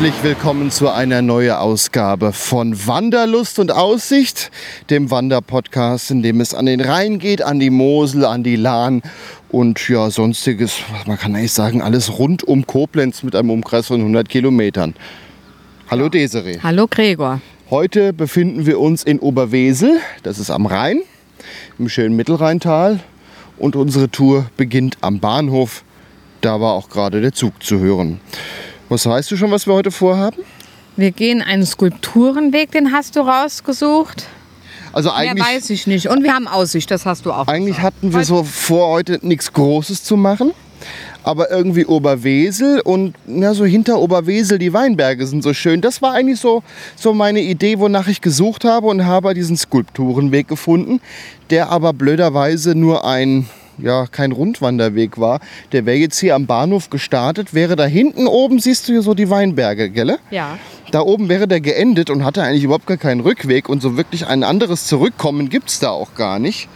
Herzlich willkommen zu einer neuen Ausgabe von Wanderlust und Aussicht, dem Wanderpodcast, in dem es an den Rhein geht, an die Mosel, an die Lahn und ja, sonstiges, man kann eigentlich sagen, alles rund um Koblenz mit einem Umkreis von 100 Kilometern. Hallo Desiree. Hallo Gregor. Heute befinden wir uns in Oberwesel, das ist am Rhein, im schönen Mittelrheintal. Und unsere Tour beginnt am Bahnhof. Da war auch gerade der Zug zu hören. Was weißt du schon, was wir heute vorhaben? Wir gehen einen Skulpturenweg, den hast du rausgesucht. Also Mehr eigentlich, weiß ich nicht. Und wir haben Aussicht, das hast du auch. eigentlich gesagt. hatten wir so vor, heute nichts Großes zu machen. Aber irgendwie Oberwesel und ja, so hinter Oberwesel die Weinberge sind so schön. Das war eigentlich so, so meine Idee, wonach ich gesucht habe und habe diesen Skulpturenweg gefunden, der aber blöderweise nur ein, ja, kein Rundwanderweg war. Der wäre jetzt hier am Bahnhof gestartet, wäre da hinten oben, siehst du hier so die Weinberge, gell? Ja. Da oben wäre der geendet und hatte eigentlich überhaupt gar keinen Rückweg und so wirklich ein anderes Zurückkommen gibt es da auch gar nicht.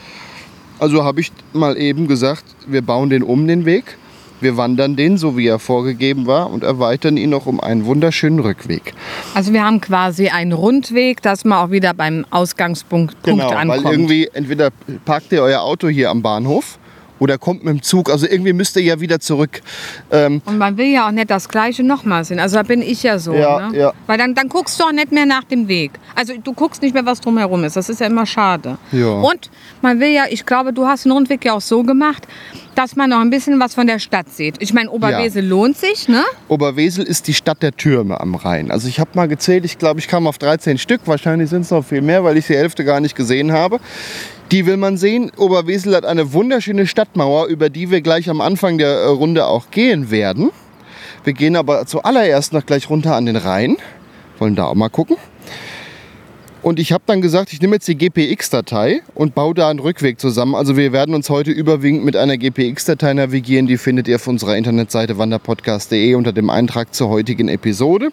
Also habe ich mal eben gesagt, wir bauen den um den Weg. Wir wandern den, so wie er vorgegeben war, und erweitern ihn noch um einen wunderschönen Rückweg. Also wir haben quasi einen Rundweg, dass man auch wieder beim Ausgangspunkt Punkt Genau, weil ankommt. irgendwie entweder parkt ihr euer Auto hier am Bahnhof oder kommt mit dem Zug. Also irgendwie müsst ihr ja wieder zurück. Ähm, Und man will ja auch nicht das Gleiche nochmal sehen. Also da bin ich ja so. Ja, ne? ja. Weil dann, dann guckst du auch nicht mehr nach dem Weg. Also du guckst nicht mehr, was drumherum ist. Das ist ja immer schade. Ja. Und man will ja, ich glaube, du hast den Rundweg ja auch so gemacht, dass man noch ein bisschen was von der Stadt sieht. Ich meine, Oberwesel lohnt sich, ne? Oberwesel ist die Stadt der Türme am Rhein. Also ich habe mal gezählt, ich glaube, ich kam auf 13 Stück. Wahrscheinlich sind es noch viel mehr, weil ich die Hälfte gar nicht gesehen habe. Die will man sehen. Oberwesel hat eine wunderschöne Stadtmauer, über die wir gleich am Anfang der äh, Runde auch gehen werden. Wir gehen aber zuallererst noch gleich runter an den Rhein. Wollen da auch mal gucken. Und ich habe dann gesagt, ich nehme jetzt die GPX-Datei und baue da einen Rückweg zusammen. Also wir werden uns heute überwiegend mit einer GPX-Datei navigieren. Die findet ihr auf unserer Internetseite wanderpodcast.de unter dem Eintrag zur heutigen Episode.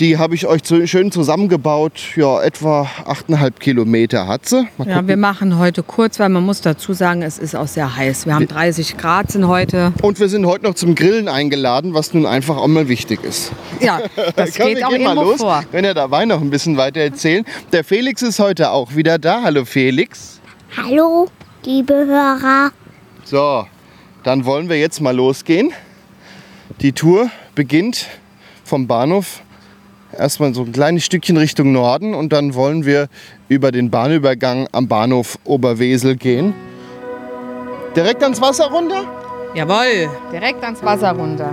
Die habe ich euch zu- schön zusammengebaut. Ja, etwa 8,5 Kilometer hat sie. Mal Ja, gucken. wir machen heute kurz, weil man muss dazu sagen, es ist auch sehr heiß. Wir haben 30 Grad sind heute. Und wir sind heute noch zum Grillen eingeladen, was nun einfach auch mal wichtig ist. Ja, das Komm, geht auch gehen mal irgendwo los. vor. Wenn ihr dabei noch ein bisschen weiter erzählen. Der Felix ist heute auch wieder da. Hallo Felix. Hallo, liebe Hörer. So, dann wollen wir jetzt mal losgehen. Die Tour beginnt vom Bahnhof erstmal so ein kleines Stückchen Richtung Norden und dann wollen wir über den Bahnübergang am Bahnhof Oberwesel gehen. Direkt ans Wasser runter? Jawohl, direkt ans Wasser runter.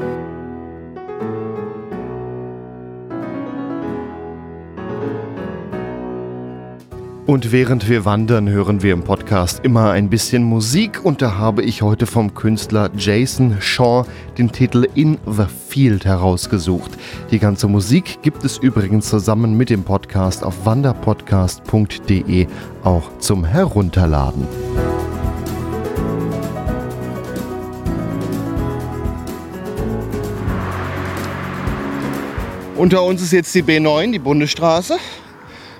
Und während wir wandern, hören wir im Podcast immer ein bisschen Musik und da habe ich heute vom Künstler Jason Shaw den Titel In the Field herausgesucht. Die ganze Musik gibt es übrigens zusammen mit dem Podcast auf wanderpodcast.de auch zum Herunterladen. Unter uns ist jetzt die B9, die Bundesstraße.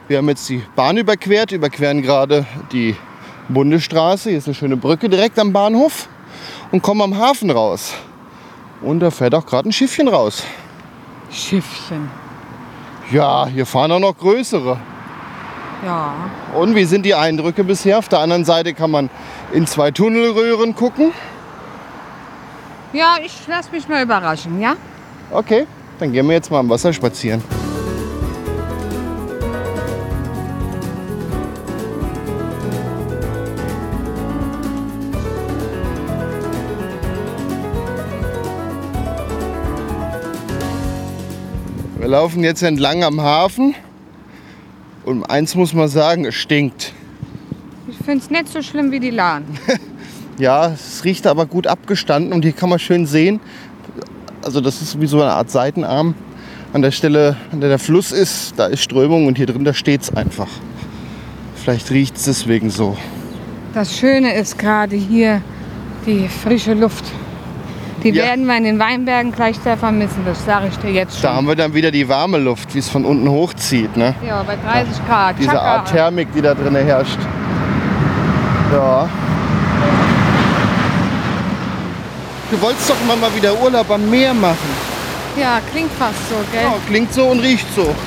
Wir haben jetzt die Bahn überquert, überqueren gerade die Bundesstraße. Hier ist eine schöne Brücke direkt am Bahnhof und kommen am Hafen raus. Und da fährt auch gerade ein Schiffchen raus. Schiffchen. Ja, hier fahren auch noch größere. Ja. Und wie sind die Eindrücke bisher? Auf der anderen Seite kann man in zwei Tunnelröhren gucken. Ja, ich lass mich mal überraschen, ja? Okay, dann gehen wir jetzt mal am Wasser spazieren. Wir laufen jetzt entlang am Hafen und eins muss man sagen, es stinkt. Ich finde es nicht so schlimm wie die Lahn. Ja, es riecht aber gut abgestanden und hier kann man schön sehen, also das ist wie so eine Art Seitenarm. An der Stelle, an der der Fluss ist, da ist Strömung und hier drin, da steht es einfach. Vielleicht riecht es deswegen so. Das Schöne ist gerade hier die frische Luft. Die Ja. werden wir in den Weinbergen gleich sehr vermissen, das sage ich dir jetzt Da schon. haben wir dann wieder die warme Luft, wie es von unten hochzieht. Ne? Ja, bei 30 Grad. Diese Chaka. Art Thermik, die da drin herrscht. Ja. Du wolltest doch immer mal wieder Urlaub am Meer machen. Ja, klingt fast so, gell? Ja, klingt so und riecht so.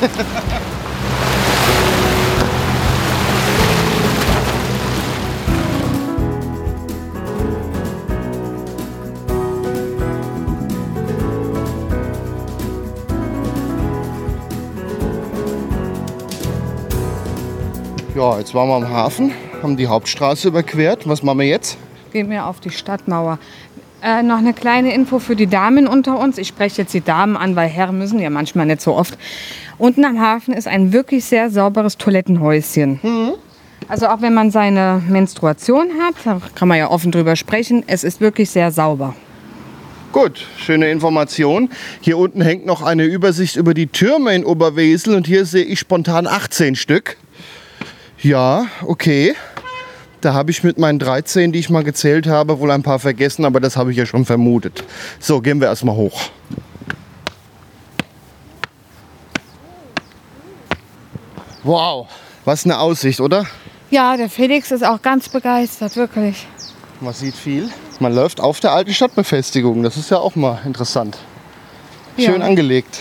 Ja, jetzt waren wir am Hafen, haben die Hauptstraße überquert. Was machen wir jetzt? Gehen wir auf die Stadtmauer. Äh, noch eine kleine Info für die Damen unter uns. Ich spreche jetzt die Damen an, weil Herren müssen ja manchmal nicht so oft. Unten am Hafen ist ein wirklich sehr sauberes Toilettenhäuschen. Also auch wenn man seine Menstruation hat, da kann man ja offen drüber sprechen, es ist wirklich sehr sauber. Gut, schöne Information. Hier unten hängt noch eine Übersicht über die Türme in Oberwesel und hier sehe ich spontan 18 Stück. Ja, okay. Da habe ich mit meinen 13, die ich mal gezählt habe, wohl ein paar vergessen, aber das habe ich ja schon vermutet. So, gehen wir erstmal hoch. Wow, was eine Aussicht, oder? Ja, der Felix ist auch ganz begeistert, wirklich. Man sieht viel. Man läuft auf der alten Stadtbefestigung. Das ist ja auch mal interessant. Schön Ja. angelegt.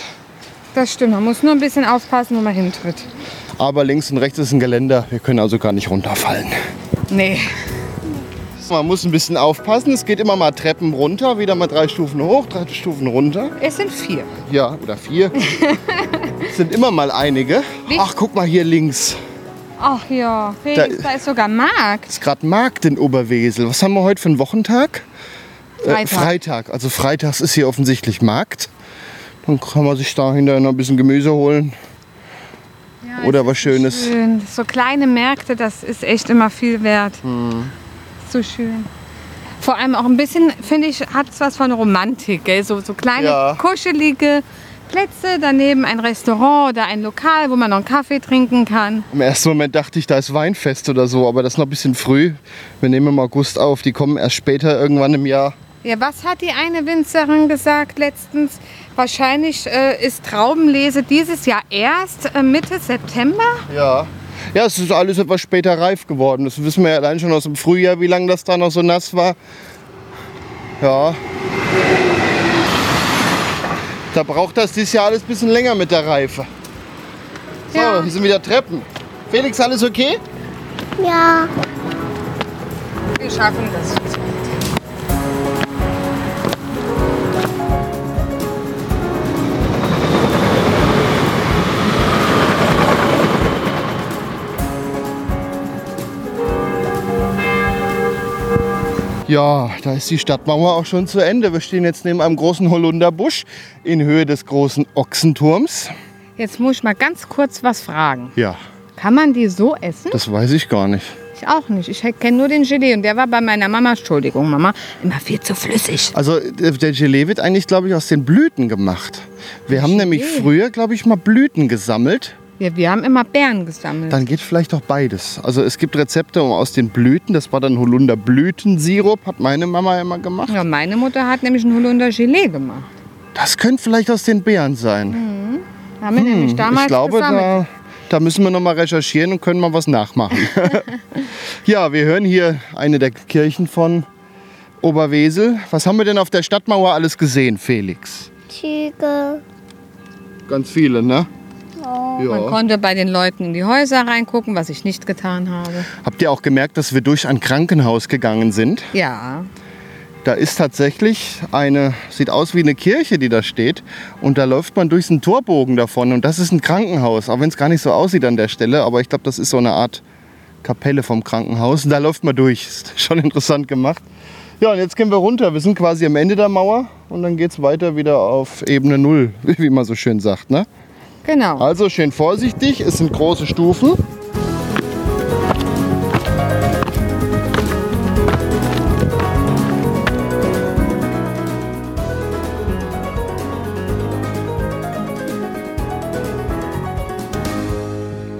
Das stimmt, man muss nur ein bisschen aufpassen, wo man hintritt. Aber links und rechts ist ein Geländer. Wir können also gar nicht runterfallen. Nee. Man muss ein bisschen aufpassen. Es geht immer mal Treppen runter, wieder mal drei Stufen hoch, drei Stufen runter. Es sind vier. Ja, oder vier. es sind immer mal einige. Wie- Ach, guck mal hier links. Ach ja, Felix, Da- da, ist sogar Markt. Ist gerade Markt in Oberwesel. Was haben wir heute für einen Wochentag? Äh, Freitag. Freitag. Also freitags ist hier offensichtlich Markt. Dann kann man sich da hinterher noch ein bisschen Gemüse holen. Oder was Schönes. Schön. So kleine Märkte, das ist echt immer viel wert. So schön. Vor allem auch ein bisschen, finde ich, hat es was von Romantik. Gell? So, so kleine, Ja. kuschelige Plätze, daneben ein Restaurant oder ein Lokal, wo man noch einen Kaffee trinken kann. Im ersten Moment dachte ich, da ist Weinfest oder so, aber das ist noch ein bisschen früh. Wir nehmen im August auf, die kommen erst später irgendwann im Jahr. Ja, was hat die eine Winzerin gesagt letztens? Wahrscheinlich äh, ist Traubenlese dieses Jahr erst äh, Mitte September. Ja. Ja, es ist alles etwas später reif geworden. Das wissen wir ja allein schon aus dem Frühjahr, wie lange das da noch so nass war. Ja. Da braucht das dieses Jahr alles ein bisschen länger mit der Reife. So, Ja. hier sind wieder Treppen. Felix, alles okay? Ja, Wir schaffen das. Ja, da ist die Stadtmauer auch schon zu Ende. Wir stehen jetzt neben einem großen Holunderbusch in Höhe des großen Ochsenturms. Jetzt muss ich mal ganz kurz was fragen. Ja, Kann man die so essen? das weiß ich gar nicht. Ich auch nicht. Ich kenne nur den Gelee und der war bei meiner Mama, Entschuldigung Mama, immer viel zu flüssig. Also der der Gelee wird eigentlich, glaube ich, aus den Blüten gemacht. Wir haben nämlich Gelee? früher, glaube ich, mal Blüten gesammelt. Ja, wir haben immer Beeren gesammelt. Dann geht vielleicht auch beides. Also es gibt Rezepte aus den Blüten. Das war dann Holunderblütensirup, hat meine Mama immer gemacht. Ja, meine Mutter hat nämlich einen Holunder Gelee gemacht. Das könnte vielleicht aus den Beeren sein. Haben wir nämlich damals Hm, ich glaube, gesammelt. da, da müssen wir noch mal recherchieren und können mal was nachmachen. ja, wir hören hier eine der Kirchen von Oberwesel. Was haben wir denn auf der Stadtmauer alles gesehen, Felix? Züge. Ganz viele, ne? Man konnte bei den Leuten in die Häuser reingucken, was ich nicht getan habe. Habt ihr auch gemerkt, dass wir durch ein Krankenhaus gegangen sind? Ja, Da ist tatsächlich eine, sieht aus wie eine Kirche, die da steht. Und da läuft man durch einen Torbogen davon. Und das ist ein Krankenhaus, auch wenn es gar nicht so aussieht an der Stelle. Aber ich glaube, das ist so eine Art Kapelle vom Krankenhaus. Und da läuft man durch. Ist schon interessant gemacht. Ja, und jetzt gehen wir runter. Wir sind quasi am Ende der Mauer. Und dann geht es weiter wieder auf Ebene Null, wie man so schön sagt. Ne? Genau. Also schön vorsichtig, es sind große Stufen.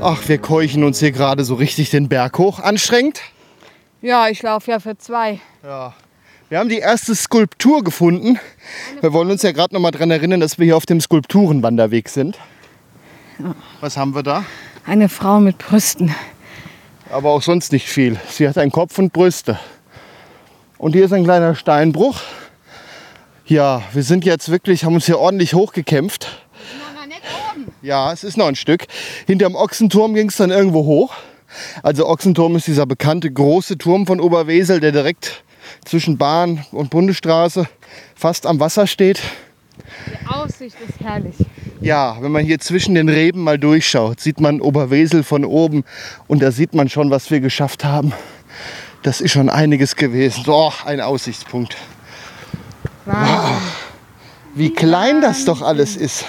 Ach, wir keuchen uns hier gerade so richtig den Berg hoch. Anstrengend? Ja, ich laufe ja für zwei. Ja. Wir haben die erste Skulptur gefunden. Wir wollen uns ja gerade noch mal daran erinnern, dass wir hier auf dem Skulpturenwanderweg sind. Was haben wir da? Eine Frau mit Brüsten. Aber auch sonst nicht viel. Sie hat einen Kopf und Brüste. Und hier ist ein kleiner Steinbruch. Ja, wir sind jetzt wirklich, haben uns hier ordentlich hochgekämpft. Ja, es ist noch ein Stück. Hinterm Ochsenturm ging es dann irgendwo hoch. Also Ochsenturm ist dieser bekannte große Turm von Oberwesel, der direkt zwischen Bahn und Bundesstraße fast am Wasser steht. Die Aussicht ist herrlich. Ja, wenn man hier zwischen den Reben mal durchschaut, sieht man Oberwesel von oben und da sieht man schon, was wir geschafft haben. Das ist schon einiges gewesen. Oh, ein Aussichtspunkt. Wahnsinn. Wie klein das doch alles ist.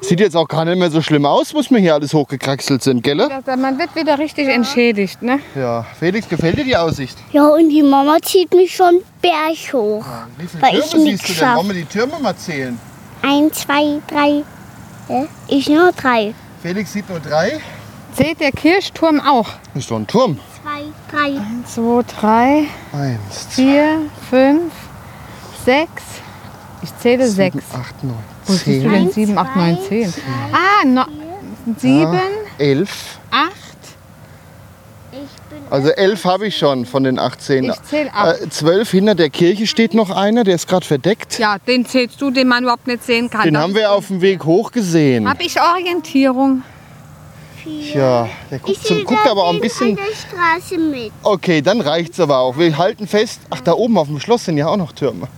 Sieht jetzt auch gar nicht mehr so schlimm aus, muss man hier alles hochgekraxelt sind, gell? Man wird wieder richtig entschädigt, ne? Ja. Felix, gefällt dir die Aussicht? Ja, und die Mama zieht mich schon Berg hoch. Wie viele Weil ich Türme nix siehst du denn? Wollen wir die Türme mal zählen? Eins, zwei, drei. Hä? Ich nur drei. Felix sieht nur drei. Seht der Kirchturm auch? Ist doch ein Turm. Zwei, drei. Zwei, drei, Eins, vier, fünf, sechs. Ich zähle sechs. acht, neun, Wo siehst du zehn, denn? Eins, Sieben, acht, neun, zwei, zehn. Ah, no, sieben, elf. Also elf habe ich schon von den 18. Ich zähle acht. Äh, zwölf hinter der Kirche steht noch einer, der ist gerade verdeckt. Ja, den zählst du, den man überhaupt nicht sehen kann. Den haben wir auf dem Weg hoch gesehen. Habe ich Orientierung? vier. Ja, der Ich guckt, zum, guckt aber auch ein bisschen. an der Straße mit. Okay, dann reicht's aber auch. Wir halten fest. Ach, da oben auf dem Schloss sind ja auch noch Türme.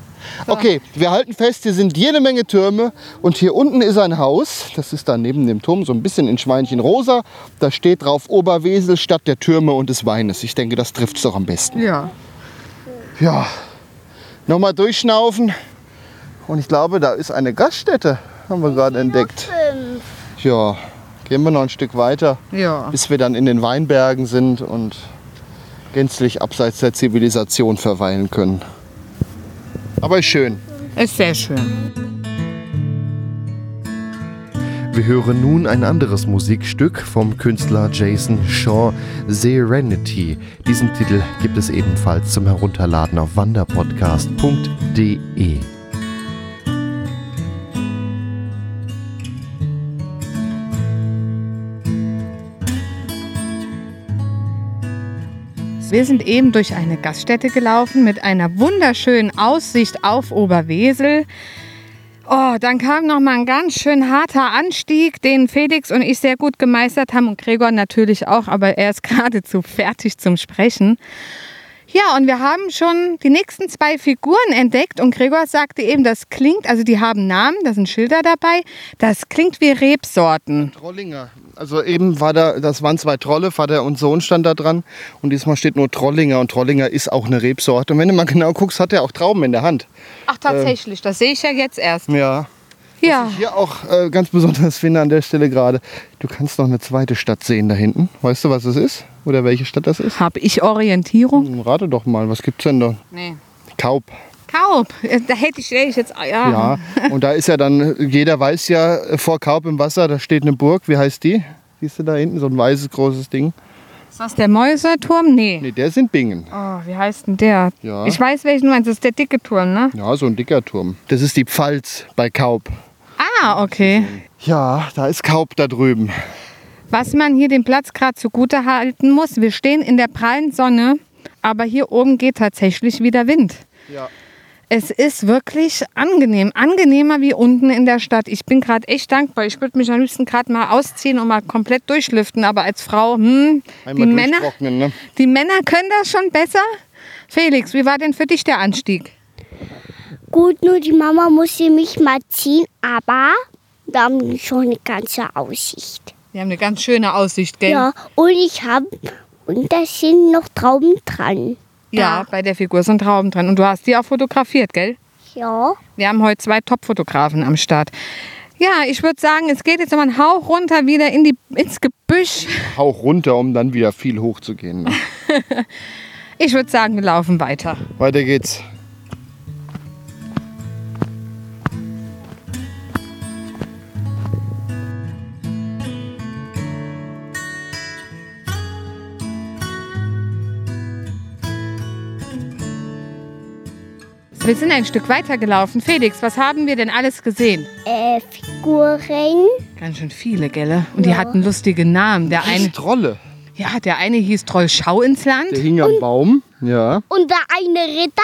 Okay, wir halten fest, hier sind jede Menge Türme und hier unten ist ein Haus. Das ist da neben dem Turm, so ein bisschen in Schweinchen rosa. Da steht drauf Oberwesel, Stadt der Türme und des Weines. Ich denke, das trifft's doch am besten. Ja. Ja, nochmal durchschnaufen. Und ich glaube, da ist eine Gaststätte, haben wir gerade entdeckt. Ja, gehen wir noch ein Stück weiter, Ja. bis wir dann in den Weinbergen sind und gänzlich abseits der Zivilisation verweilen können. Aber ist schön. Ist sehr schön. Wir hören nun ein anderes Musikstück vom Künstler Jason Shaw, Serenity. Diesen Titel gibt es ebenfalls zum Herunterladen auf wanderpodcast.de. Wir sind eben durch eine Gaststätte gelaufen mit einer wunderschönen Aussicht auf Oberwesel. Oh, dann kam noch mal ein ganz schön harter Anstieg, den Felix und ich sehr gut gemeistert haben und Gregor natürlich auch, aber er ist geradezu fertig zum Sprechen. Ja, und wir haben schon die nächsten zwei Figuren entdeckt und Gregor sagte eben, das klingt, also die haben Namen, da sind Schilder dabei, das klingt wie Rebsorten. Trollinger. Also eben war da, das waren zwei Trolle, Vater und Sohn stand da dran. Und diesmal steht nur Trollinger und Trollinger ist auch eine Rebsorte. Und wenn du mal genau guckst, hat er auch Trauben in der Hand. Ach, tatsächlich, das sehe ich ja jetzt erst. Ja. Ja. Hier auch äh, ganz besonders finde an der Stelle gerade, du kannst noch eine zweite Stadt sehen da hinten. Weißt du, was es ist? Oder welche Stadt das ist? Habe ich Orientierung? Hm, Rate doch mal, was gibt's denn da? Nee. Kaup. Kaub, da hätte ich, ich jetzt, ja. Ja. Und da ist ja dann, jeder weiß ja, äh, vor Kaup im Wasser, da steht eine Burg. Wie heißt die? Siehst du da hinten, so ein weißes, großes Ding? Ist das der Mäuserturm? Nee. Nee, der sind Bingen. Oh, wie heißt denn der? Ja. Ich weiß, welchen du meinst. Das ist der dicke Turm, ne? Ja, so ein dicker Turm. Das ist die Pfalz bei Kaup. Ah, okay. Ja, da ist Kaup da drüben. Was man hier dem Platz gerade zugute halten muss, wir stehen in der prallen Sonne, aber hier oben geht tatsächlich wieder Wind. Ja. Es ist wirklich angenehm, angenehmer wie unten in der Stadt. Ich bin gerade echt dankbar. Ich würde mich am liebsten gerade mal ausziehen und mal komplett durchlüften, aber als Frau, hm, die Männer, ne? die Männer können das schon besser. Felix, wie war denn für dich der Anstieg? Gut, nur die Mama musste mich mal ziehen, aber wir haben schon eine ganze Aussicht. Wir haben eine ganz schöne Aussicht, gell? Ja, und ich habe, und da sind noch Trauben dran. Ja, bei der Figur sind Trauben dran. Und du hast die auch fotografiert, gell? Ja, Wir haben heute zwei Top-Fotografen am Start. Ja, ich würde sagen, es geht jetzt noch mal einen Hauch runter wieder in die, ins Gebüsch. Hauch runter, um dann wieder viel hoch zu gehen. Ne? Ich würde sagen, wir laufen weiter. Weiter geht's. Wir sind ein Stück weiter gelaufen. Felix, was haben wir denn alles gesehen? Äh, Figuren. Ganz schön viele, gelle. Und die hatten lustige Namen. Der eine, Trolle. ja, der eine hieß Troll Schau ins Der Land. hing am Baum. Ja. Und der eine Ritter.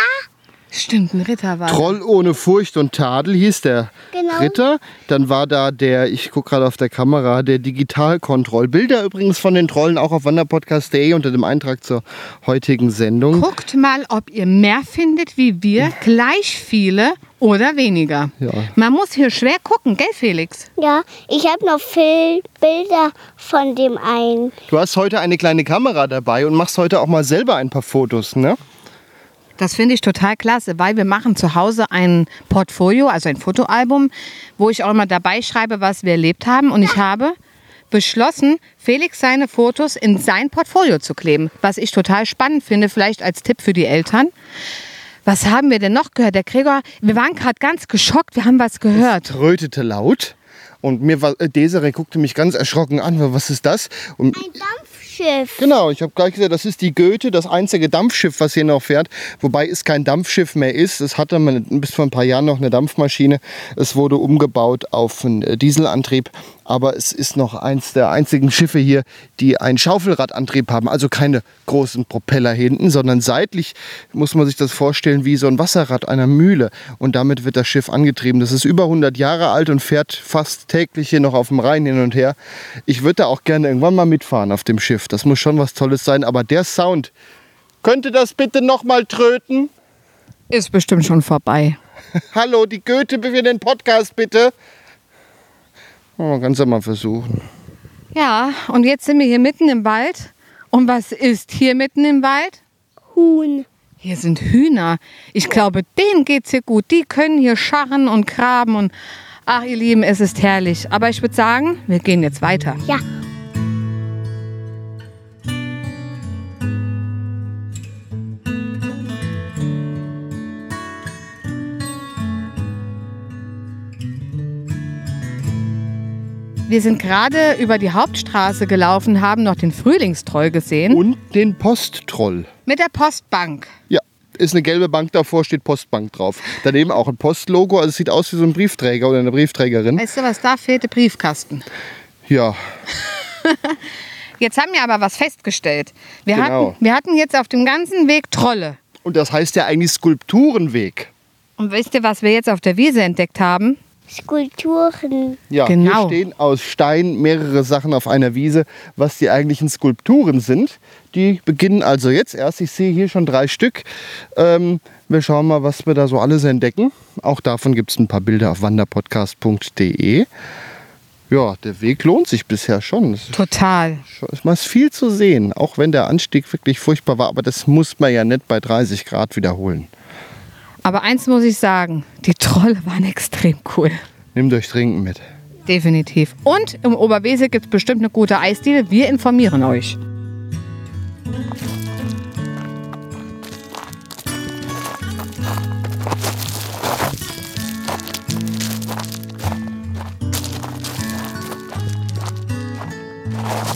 Stimmt, ein Ritter war. Troll ohne Furcht und Tadel hieß der Genau. Ritter. Dann war da der, ich gucke gerade auf der Kamera, der Digitalkontroll. Bilder übrigens von den Trollen auch auf wanderpodcast.de unter dem Eintrag zur heutigen Sendung. Guckt mal, ob ihr mehr findet wie wir, gleich viele oder weniger. Ja. Man muss hier schwer gucken, gell, Felix? Ja, ich habe noch viel Bilder von dem einen. Du hast heute eine kleine Kamera dabei und machst heute auch mal selber ein paar Fotos, ne? Das finde ich total klasse, weil wir machen zu Hause ein Portfolio, also ein Fotoalbum, wo ich auch immer dabei schreibe, was wir erlebt haben. Und ich habe beschlossen, Felix seine Fotos in sein Portfolio zu kleben, was ich total spannend finde, vielleicht als Tipp für die Eltern. Was haben wir denn noch gehört? Der Gregor, wir waren gerade ganz geschockt, wir haben was gehört. Trötete laut. Und mir war, äh, Desiree guckte mich ganz erschrocken an, was ist das? Und Ein Dampfschiff. Genau, ich habe gleich gesagt, das ist die Goethe, das einzige Dampfschiff, was hier noch fährt. Wobei es kein Dampfschiff mehr ist. Es hatte bis vor ein paar Jahren noch eine Dampfmaschine. Es wurde umgebaut auf einen Dieselantrieb. Aber es ist noch eins der einzigen Schiffe hier, die einen Schaufelradantrieb haben. Also keine großen Propeller hinten, sondern seitlich muss man sich das vorstellen wie so ein Wasserrad einer Mühle. Und damit wird das Schiff angetrieben. Das ist über 100 Jahre alt und fährt fast täglich hier noch auf dem Rhein hin und her. Ich würde da auch gerne irgendwann mal mitfahren auf dem Schiff. Das muss schon was Tolles sein. Aber der Sound, könnte das bitte noch mal tröten? Ist bestimmt schon vorbei. Hallo, die Goethe für den Podcast bitte. Oh, man kann es ja mal versuchen. Ja, und jetzt sind wir hier mitten im Wald. Und was ist hier mitten im Wald? Huhn. Hier sind Hühner. Ich glaube, denen geht's hier gut. Die können hier scharren und graben und ach, ihr Lieben, es ist herrlich. Aber ich würde sagen, wir gehen jetzt weiter. Ja. Wir sind gerade über die Hauptstraße gelaufen, haben noch den Frühlingstroll gesehen Und den Posttroll. mit der Postbank. Ja, ist eine gelbe Bank, davor steht Postbank drauf. Daneben auch ein Postlogo, also es sieht aus wie so ein Briefträger oder eine Briefträgerin. Weißt du, was da fehlte? Briefkasten. Ja, Jetzt haben wir aber was festgestellt. Wir, Genau. hatten, wir hatten jetzt auf dem ganzen Weg Trolle. und das heißt ja eigentlich Skulpturenweg. Und wisst ihr, was wir jetzt auf der Wiese entdeckt haben? Skulpturen. Ja, Genau. hier stehen aus Stein mehrere Sachen auf einer Wiese, was die eigentlichen Skulpturen sind. Die beginnen also jetzt erst. Ich sehe hier schon drei Stück. Ähm, wir schauen mal, was wir da so alles entdecken. Auch davon gibt es ein paar Bilder auf wanderpodcast.de. Ja, der Weg lohnt sich bisher schon. Es Total. es ist viel zu sehen, auch wenn der Anstieg wirklich furchtbar war. Aber das muss man ja nicht bei 30 Grad wiederholen. Aber eins muss ich sagen, die Trolle waren extrem cool. Nehmt euch Trinken mit. Definitiv. Und im Oberwesel gibt es bestimmt eine gute Eisdiele. Wir informieren euch.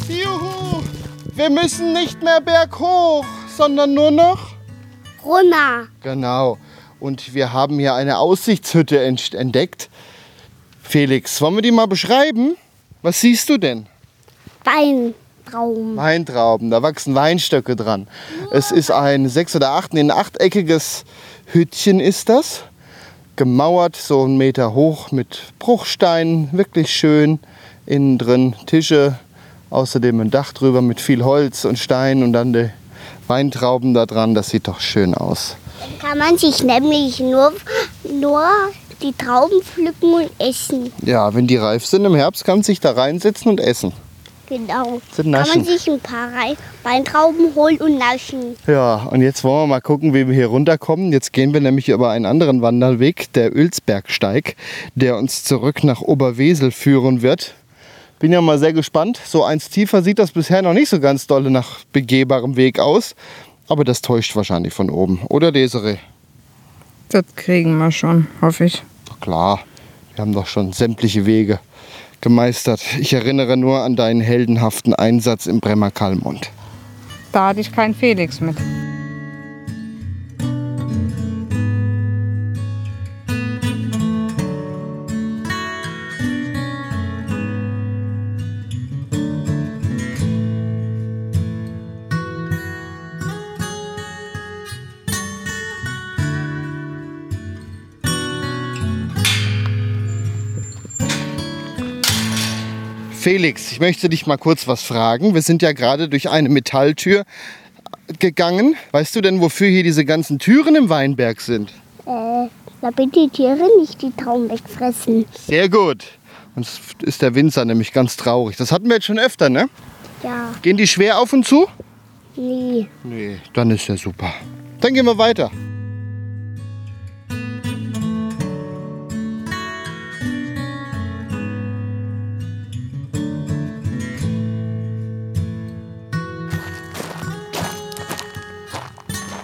Juhu! Wir müssen nicht mehr berghoch, sondern nur noch Runner. Genau. Und wir haben hier eine Aussichtshütte ent- entdeckt. Felix, wollen wir die mal beschreiben? Was siehst du denn? Weintraum. Weintrauben, da wachsen Weinstöcke dran. Es ist ein sechs oder acht, nee, ein achteckiges Hüttchen ist das. Gemauert, so einen Meter hoch mit Bruchsteinen, wirklich schön. Innen drin Tische, außerdem ein Dach drüber mit viel Holz und Stein und dann die Weintrauben da dran. Das sieht doch schön aus. Kann man sich nämlich nur, nur die Trauben pflücken und essen. Ja, wenn die reif sind im Herbst, kann man sich da reinsetzen und essen. Genau. Kann man sich ein paar Weintrauben holen und naschen. Ja, und jetzt wollen wir mal gucken, wie wir hier runterkommen. Jetzt gehen wir nämlich über einen anderen Wanderweg, der Ölsbergsteig, der uns zurück nach Oberwesel führen wird. Bin ja mal sehr gespannt. So eins tiefer sieht das bisher noch nicht so ganz dolle nach begehbarem Weg aus. Aber das täuscht wahrscheinlich von oben. Oder Desiree? Das kriegen wir schon, hoffe ich. Klar, wir haben doch schon sämtliche Wege gemeistert. Ich erinnere nur an deinen heldenhaften Einsatz im Bremer Kalmund. Da hatte ich keinen Felix mit. Felix, ich möchte dich mal kurz was fragen. Wir sind ja gerade durch eine Metalltür gegangen. Weißt du denn, wofür hier diese ganzen Türen im Weinberg sind? Äh, damit die Tiere nicht die Trauben wegfressen. Sehr gut. Sonst ist der Winzer nämlich ganz traurig. Das hatten wir jetzt schon öfter, ne? Ja, Gehen die schwer auf und zu? nee. Nee, dann ist ja super. Dann gehen wir weiter.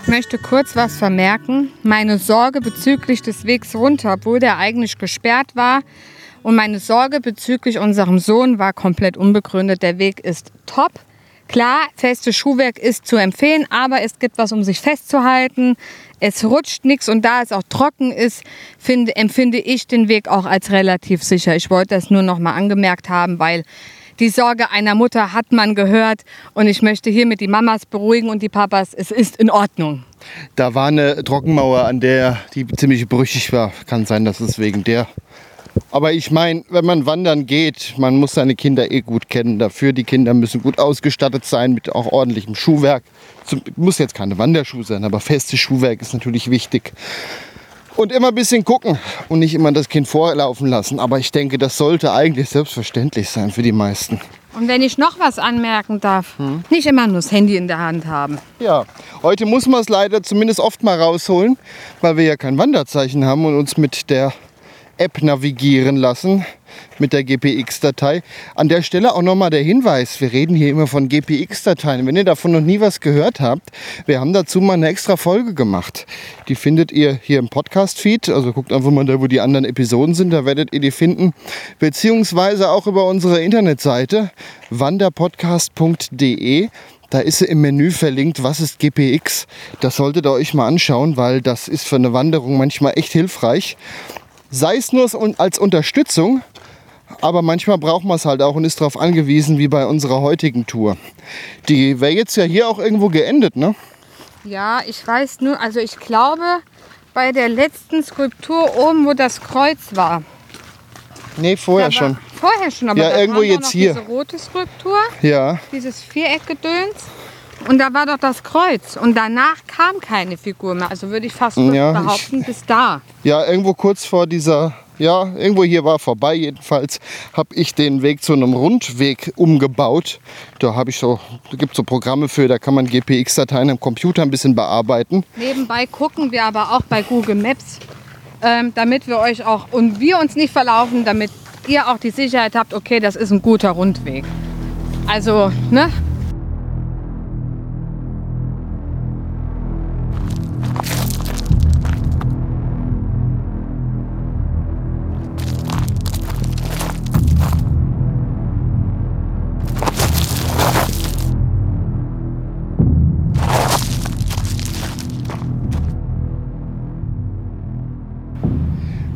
Möchte kurz was vermerken. Meine Sorge bezüglich des Wegs runter, obwohl der eigentlich gesperrt war, und meine Sorge bezüglich unserem Sohn war komplett unbegründet. Der Weg ist top. Klar, festes Schuhwerk ist zu empfehlen, aber es gibt was, um sich festzuhalten. Es rutscht nichts und da es auch trocken ist, finde, empfinde ich den Weg auch als relativ sicher. Ich wollte das nur noch mal angemerkt haben, weil die Sorge einer Mutter hat man gehört und ich möchte hiermit die Mamas beruhigen und die Papas. Es ist in Ordnung. Da war eine Trockenmauer, an der die ziemlich brüchig war. Kann sein, dass es wegen der. Aber ich meine, wenn man wandern geht, man muss seine Kinder eh gut kennen dafür. Die Kinder müssen gut ausgestattet sein mit auch ordentlichem Schuhwerk. Zum, muss jetzt keine Wanderschuhe sein, aber festes Schuhwerk ist natürlich wichtig. Und immer ein bisschen gucken und nicht immer das Kind vorlaufen lassen. Aber ich denke, das sollte eigentlich selbstverständlich sein für die meisten. Und wenn ich noch was anmerken darf, nicht immer nur das Handy in der Hand haben. Ja, heute muss man es leider zumindest oft mal rausholen, weil wir ja kein Wanderzeichen haben und uns mit der App navigieren lassen, mit der GPX-Datei. An der Stelle auch nochmal der Hinweis, wir reden hier immer von GPX-Dateien. Wenn ihr davon noch nie was gehört habt, wir haben dazu mal eine extra Folge gemacht. Die findet ihr hier im Podcast-Feed, also guckt einfach mal da, wo die anderen Episoden sind, da werdet ihr die finden. Beziehungsweise auch über unsere Internetseite wanderpodcast.de. Da ist sie im Menü verlinkt, was ist GPX. Das solltet ihr euch mal anschauen, weil das ist für eine Wanderung manchmal echt hilfreich. Sei es nur als Unterstützung, aber manchmal braucht man es halt auch und ist darauf angewiesen, wie bei unserer heutigen Tour. Die wäre jetzt ja hier auch irgendwo geendet, ne? Ja, ich weiß nur, also ich glaube, bei der letzten Skulptur oben, wo das Kreuz war. Nee, vorher schon. Vorher schon, aber Ja, da irgendwo jetzt hier. diese rote Skulptur, Ja, dieses Viereckgedöns. Und da war doch das Kreuz. Und danach kam keine Figur mehr. Also würde ich fast Ja, ich- behaupten, bis da. ja, irgendwo kurz vor dieser, ja, irgendwo hier war vorbei. Jedenfalls habe ich den Weg zu einem Rundweg umgebaut. Da habe ich so, da gibt so Programme für, da kann man GPX-Dateien am Computer ein bisschen bearbeiten. Nebenbei gucken wir aber auch bei Google Maps, ähm, damit wir euch auch und wir uns nicht verlaufen, damit ihr auch die Sicherheit habt, okay, das ist ein guter Rundweg. Also, ne?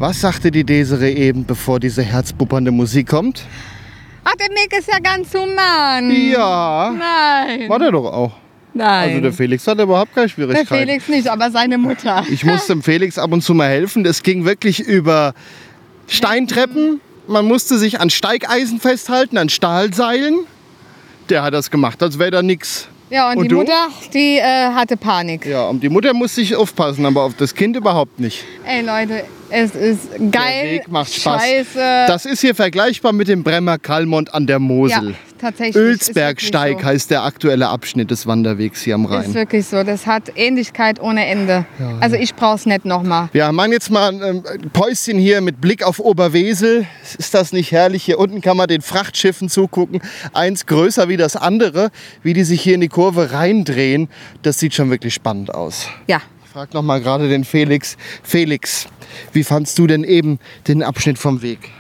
Was sagte die Desiree eben, bevor diese herzpuppernde Musik kommt? Ach, der Mick ist ja ganz human. Ja, Nein. war der doch auch. Nein. Also der Felix hatte überhaupt keine der Schwierigkeiten. Felix nicht, aber seine Mutter. Ich musste dem Felix ab und zu mal helfen. Es ging wirklich über Steintreppen. Man musste sich an Steigeisen festhalten, an Stahlseilen. Der hat das gemacht, als wäre da nichts. Ja, und, Und die du? Mutter, die äh, hatte Panik. Ja, und die Mutter muss sich aufpassen, aber auf das Kind überhaupt nicht. Ey Leute, es ist geil. Der Weg macht Spaß. Scheiße. Das ist hier vergleichbar mit dem Bremer Kalmont an der Mosel. ja, tatsächlich. ist Ölsbergsteig so. heißt der aktuelle Abschnitt des Wanderwegs hier am Ist Rhein. wirklich so. Das hat Ähnlichkeit ohne Ende. also ich brauch's nicht nochmal. Wir machen jetzt mal ähm, ein Päuschen hier mit Blick auf Oberwesel. Ist das nicht herrlich? Hier unten kann man den Frachtschiffen zugucken. Eins größer wie das andere, wie die sich hier in die Kurve reindrehen. Das sieht schon wirklich spannend aus. Ja. Ich frage noch mal gerade den Felix. Felix, wie fandst du denn eben den Abschnitt vom Weg?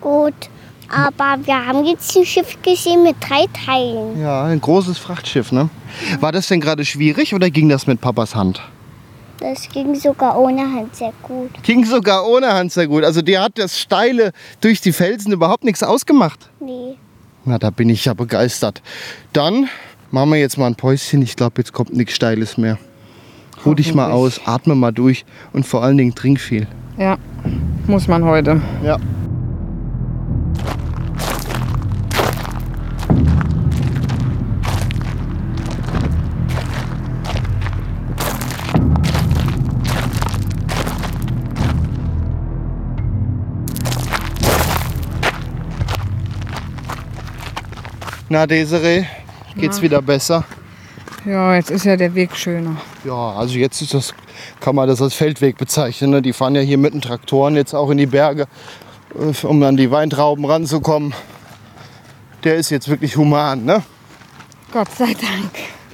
Gut. Aber wir haben jetzt ein Schiff gesehen mit drei Teilen. Ja, ein großes Frachtschiff, ne? War das denn gerade schwierig oder ging das mit Papas Hand? Das ging sogar ohne Hand sehr gut. Ging sogar ohne Hand sehr gut. Also dir hat das Steile durch die Felsen überhaupt nichts ausgemacht. Nee. Na, da bin ich ja begeistert. Dann machen wir jetzt mal ein Päuschen. Ich glaube, jetzt kommt nichts Steiles mehr. Ruh dich mal aus, atme mal durch und vor allen Dingen trink viel. Ja. Muss man heute. Ja. Na, Desiree, geht's wieder besser? Ja, jetzt ist ja der Weg schöner. Ja, also jetzt ist das, kann man das als Feldweg bezeichnen. Ne? Die fahren ja hier mit den Traktoren jetzt auch in die Berge, äh, um an die Weintrauben ranzukommen. Der ist jetzt wirklich human, ne? Gott sei Dank.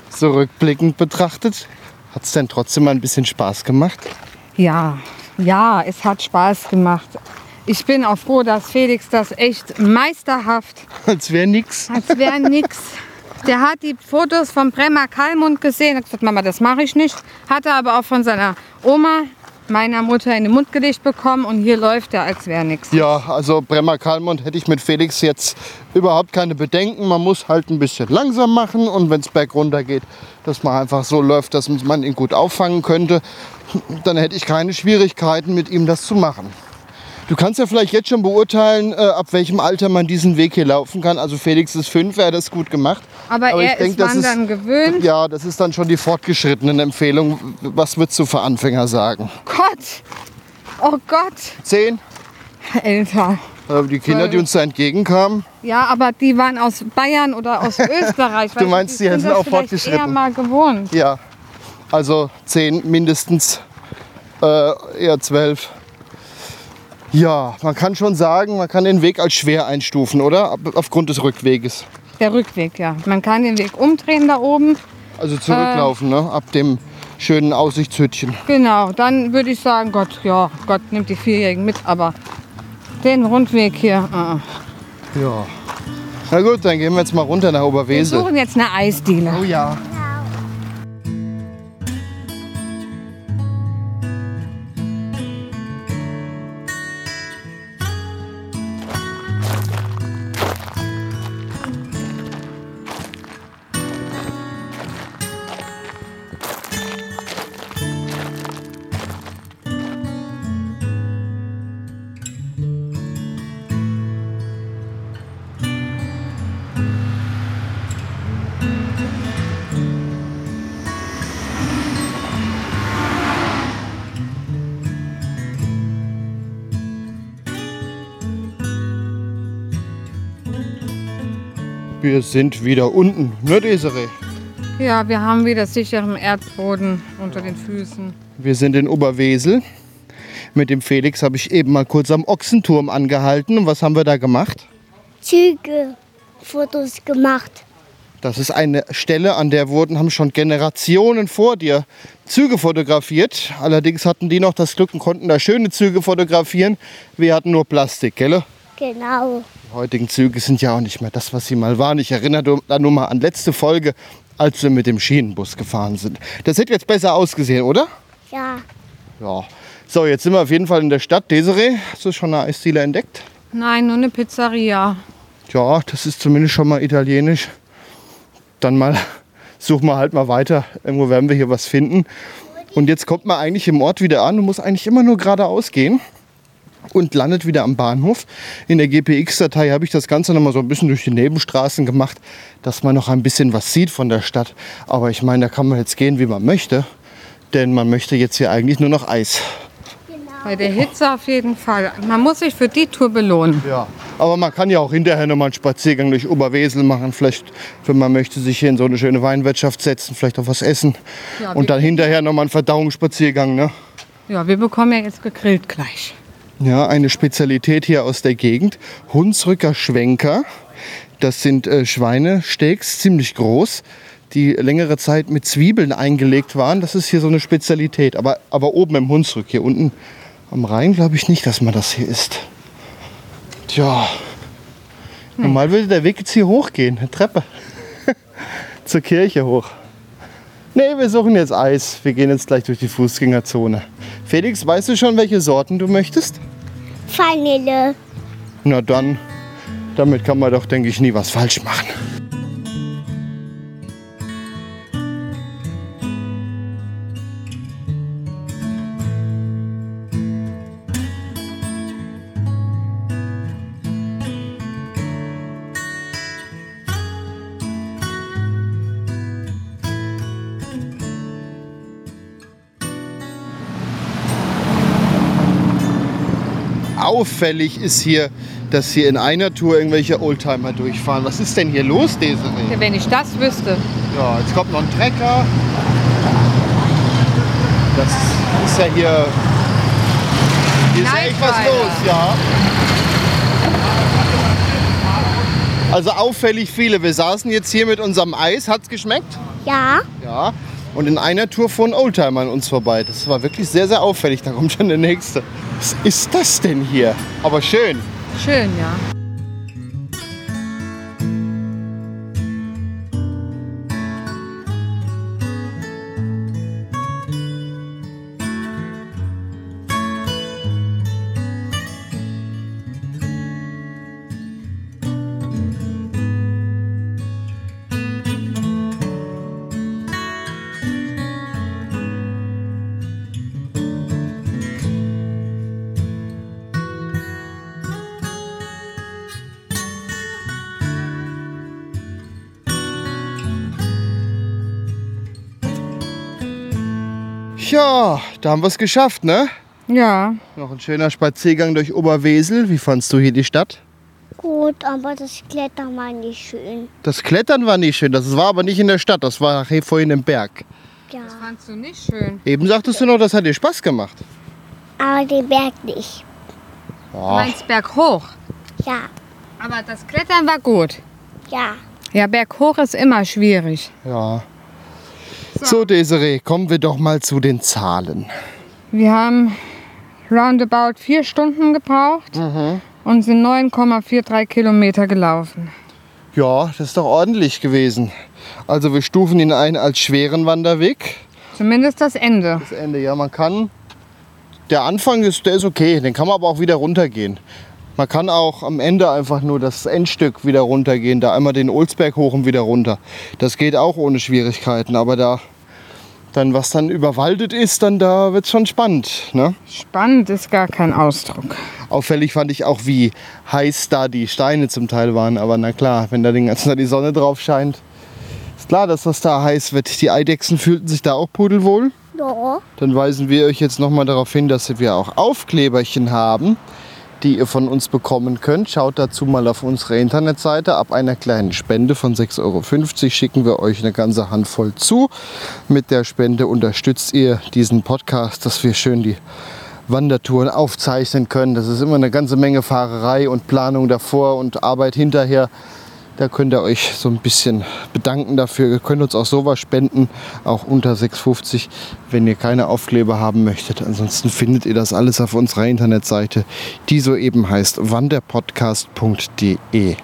So rückblickend betrachtet, hat es denn trotzdem mal ein bisschen Spaß gemacht? Ja, ja, es hat Spaß gemacht. Ich bin auch froh, dass Felix das echt meisterhaft, Als wäre nix. als wäre nix. Der hat die Fotos vom Bremer Kalmund gesehen. Hat gesagt, Mama, das mache ich nicht. Hat er aber auch von seiner Oma, meiner Mutter, in den Mund gelegt bekommen. Und hier läuft er, als wäre nix. Ja, also Bremer Kalmund hätte ich mit Felix jetzt überhaupt keine Bedenken. Man muss halt ein bisschen langsam machen und wenn es bergunter geht, dass man einfach so läuft, dass man ihn gut auffangen könnte, dann hätte ich keine Schwierigkeiten mit ihm das zu machen. Du kannst ja vielleicht jetzt schon beurteilen, äh, ab welchem Alter man diesen Weg hier laufen kann. Also Felix ist fünf, er hat das gut gemacht. Aber, ich er denk, ist das Wandern gewöhnt. Ja, das ist dann schon die fortgeschrittenen Empfehlung. Was würdest du für Anfänger sagen? Gott! Oh Gott! Zehn? Älter. Äh, Die Kinder, die uns da entgegenkamen, Ja, aber die waren aus Bayern oder aus Österreich. Du meinst, die sind sind auch fortgeschritten? eher mal gewohnt. Ja, also zehn mindestens, äh, eher zwölf. Ja, man kann schon sagen, man kann den Weg als schwer einstufen, oder? Aufgrund des Rückweges. Der Rückweg, ja. Man kann den Weg umdrehen da oben. Also zurücklaufen, ne? Ab dem schönen Aussichtshütchen. Genau, dann würde ich sagen, Gott, ja, Gott nimmt die Vierjährigen mit, aber den Rundweg hier. äh. Ja. Na gut, dann gehen wir jetzt mal runter nach Wir Oberwesel. suchen jetzt eine Eisdiele. Oh ja. Wir sind wieder unten, ne Desiree? Ja, wir haben wieder sicheren Erdboden unter den Füßen. Wir sind in Oberwesel. Mit dem Felix habe ich eben mal kurz am Ochsenturm angehalten. Und was haben wir da gemacht? Züge, Fotos gemacht. Das ist eine Stelle, an der wurden, haben schon Generationen vor dir Züge fotografiert. Allerdings hatten die noch das Glück und konnten da schöne Züge fotografieren. Wir hatten nur Plastik, gell? Genau. Die heutigen Züge sind ja auch nicht mehr das, was sie mal waren. Ich erinnere da nur mal an letzte Folge, als wir mit dem Schienenbus gefahren sind. Das hätte jetzt besser ausgesehen, oder? Ja. Ja. So, jetzt sind wir auf jeden Fall in der Stadt. Desiree, hast du schon eine Eisdiele entdeckt? Nein, nur eine Pizzeria. Ja, das ist zumindest schon mal italienisch. Dann mal suchen wir halt mal weiter. Irgendwo werden wir hier was finden. Und jetzt kommt man eigentlich im Ort wieder an. Du musst eigentlich immer nur geradeaus gehen und landet wieder am Bahnhof. In der GPX-Datei habe ich das Ganze noch mal so ein bisschen durch die Nebenstraßen gemacht, dass man noch ein bisschen was sieht von der Stadt. Aber ich meine, da kann man jetzt gehen, wie man möchte. Denn man möchte jetzt hier eigentlich nur noch Eis. Bei der Hitze auf jeden Fall. Man muss sich für die Tour belohnen. Ja, aber man kann ja auch hinterher noch mal einen Spaziergang durch Oberwesel machen. Vielleicht, wenn man möchte, sich hier in so eine schöne Weinwirtschaft setzen, vielleicht auch was essen. Ja, Und dann hinterher noch mal einen Verdauungsspaziergang. Ne? Ja, wir bekommen ja jetzt gegrillt gleich. Ja, eine Spezialität hier aus der Gegend. Hunsrücker Schwenker. Das sind äh, Schweinesteaks, ziemlich groß, die längere Zeit mit Zwiebeln eingelegt waren. Das ist hier so eine Spezialität. Aber, aber oben im Hunsrück, hier unten am Rhein, glaube ich nicht, dass man das hier isst. Tja, normal würde der Weg jetzt hier hochgehen, eine Treppe. Zur Kirche hoch. Nee, wir suchen jetzt Eis. Wir gehen jetzt gleich durch die Fußgängerzone. Felix, weißt du schon, welche Sorten du möchtest? Vanille. Na dann, damit kann man doch, denke ich, nie was falsch machen. Auffällig ist hier, dass hier in einer Tour irgendwelche Oldtimer durchfahren. Was ist denn hier los, Desiree? Wenn ich das wüsste. Ja, jetzt kommt noch ein Trecker. Das ist ja hier. Hier ist ja echt was los, ja. Also auffällig viele. Wir saßen jetzt hier mit unserem Eis. Hat's geschmeckt? Ja, Ja. Und in einer Tour fuhren Oldtimer an uns vorbei. Das war wirklich sehr, sehr auffällig. Da kommt schon der nächste. Was ist das denn hier? Aber schön. Schön, ja. Da haben wir es geschafft, ne? Ja. Noch ein schöner Spaziergang durch Oberwesel. Wie fandst du hier die Stadt? gut, aber das Klettern war nicht schön. Das Klettern war nicht schön. Das war aber nicht in der Stadt. Das war hier vorhin im Berg. Ja, Fandst du nicht schön? Eben sagtest du noch, das hat dir Spaß gemacht. aber den Berg nicht. Du meinst berghoch. Ja, Aber das Klettern war gut. ja. Ja, berghoch ist immer schwierig. Ja. So, Desiree, kommen wir doch mal zu den Zahlen. Wir haben roundabout vier Stunden gebraucht und sind 9,43 Kilometer gelaufen. Ja, das ist doch ordentlich gewesen. Also wir stufen ihn ein als schweren Wanderweg. Zumindest das Ende. Das Ende, ja, man kann. Der Anfang ist, der ist okay, den kann man aber auch wieder runtergehen. Man kann auch am Ende einfach nur das Endstück wieder runtergehen, da einmal den Olsberg hoch und wieder runter. Das geht auch ohne Schwierigkeiten, aber da dann was dann überwaldet ist, dann da wird es schon spannend. Ne? Spannend ist gar kein Ausdruck. Auffällig fand ich auch, wie heiß da die Steine zum Teil waren. Aber na klar, wenn da den ganzen Tag die Sonne drauf scheint, ist klar, dass das da heiß wird. Die Eidechsen fühlten sich da auch pudelwohl. Ja, Dann weisen wir euch jetzt nochmal darauf hin, dass wir auch Aufkleberchen haben, die ihr von uns bekommen könnt. Schaut dazu mal auf unsere Internetseite. Ab einer kleinen Spende von 6,50 Euro schicken wir euch eine ganze Handvoll zu. Mit der Spende unterstützt ihr diesen Podcast, dass wir schön die Wandertouren aufzeichnen können. Das ist immer eine ganze Menge Fahrerei und Planung davor und Arbeit hinterher. Da könnt ihr euch so ein bisschen bedanken dafür. Ihr könnt uns auch sowas spenden, auch unter 6,50, wenn ihr keine Aufkleber haben möchtet. Ansonsten findet ihr das alles auf unserer Internetseite, die soeben heißt wanderpodcast.de.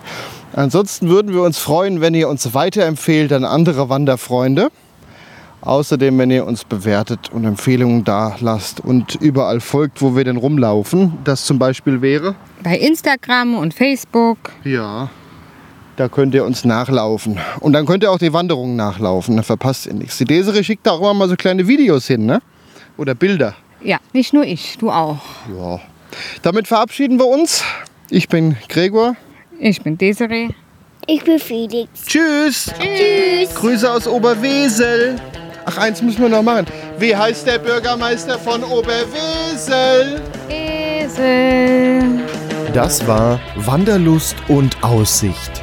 Ansonsten würden wir uns freuen, wenn ihr uns weiterempfehlt an andere Wanderfreunde. Außerdem, wenn ihr uns bewertet und Empfehlungen da lasst und überall folgt, wo wir denn rumlaufen. Das zum Beispiel wäre Bei Instagram und Facebook. ja, da könnt ihr uns nachlaufen. Und dann könnt ihr auch die Wanderungen nachlaufen, dann verpasst ihr nichts. Die Desiree schickt da auch immer mal so kleine Videos hin, ne? Oder Bilder. Ja, nicht nur ich, du auch. Ja. Damit verabschieden wir uns. Ich bin Gregor. Ich bin Desiree. ich bin Felix. Tschüss. Tschüss. Grüße aus Oberwesel. Ach, eins müssen wir noch machen. Wie heißt der Bürgermeister von Oberwesel? Esel. Das war Wanderlust und Aussicht.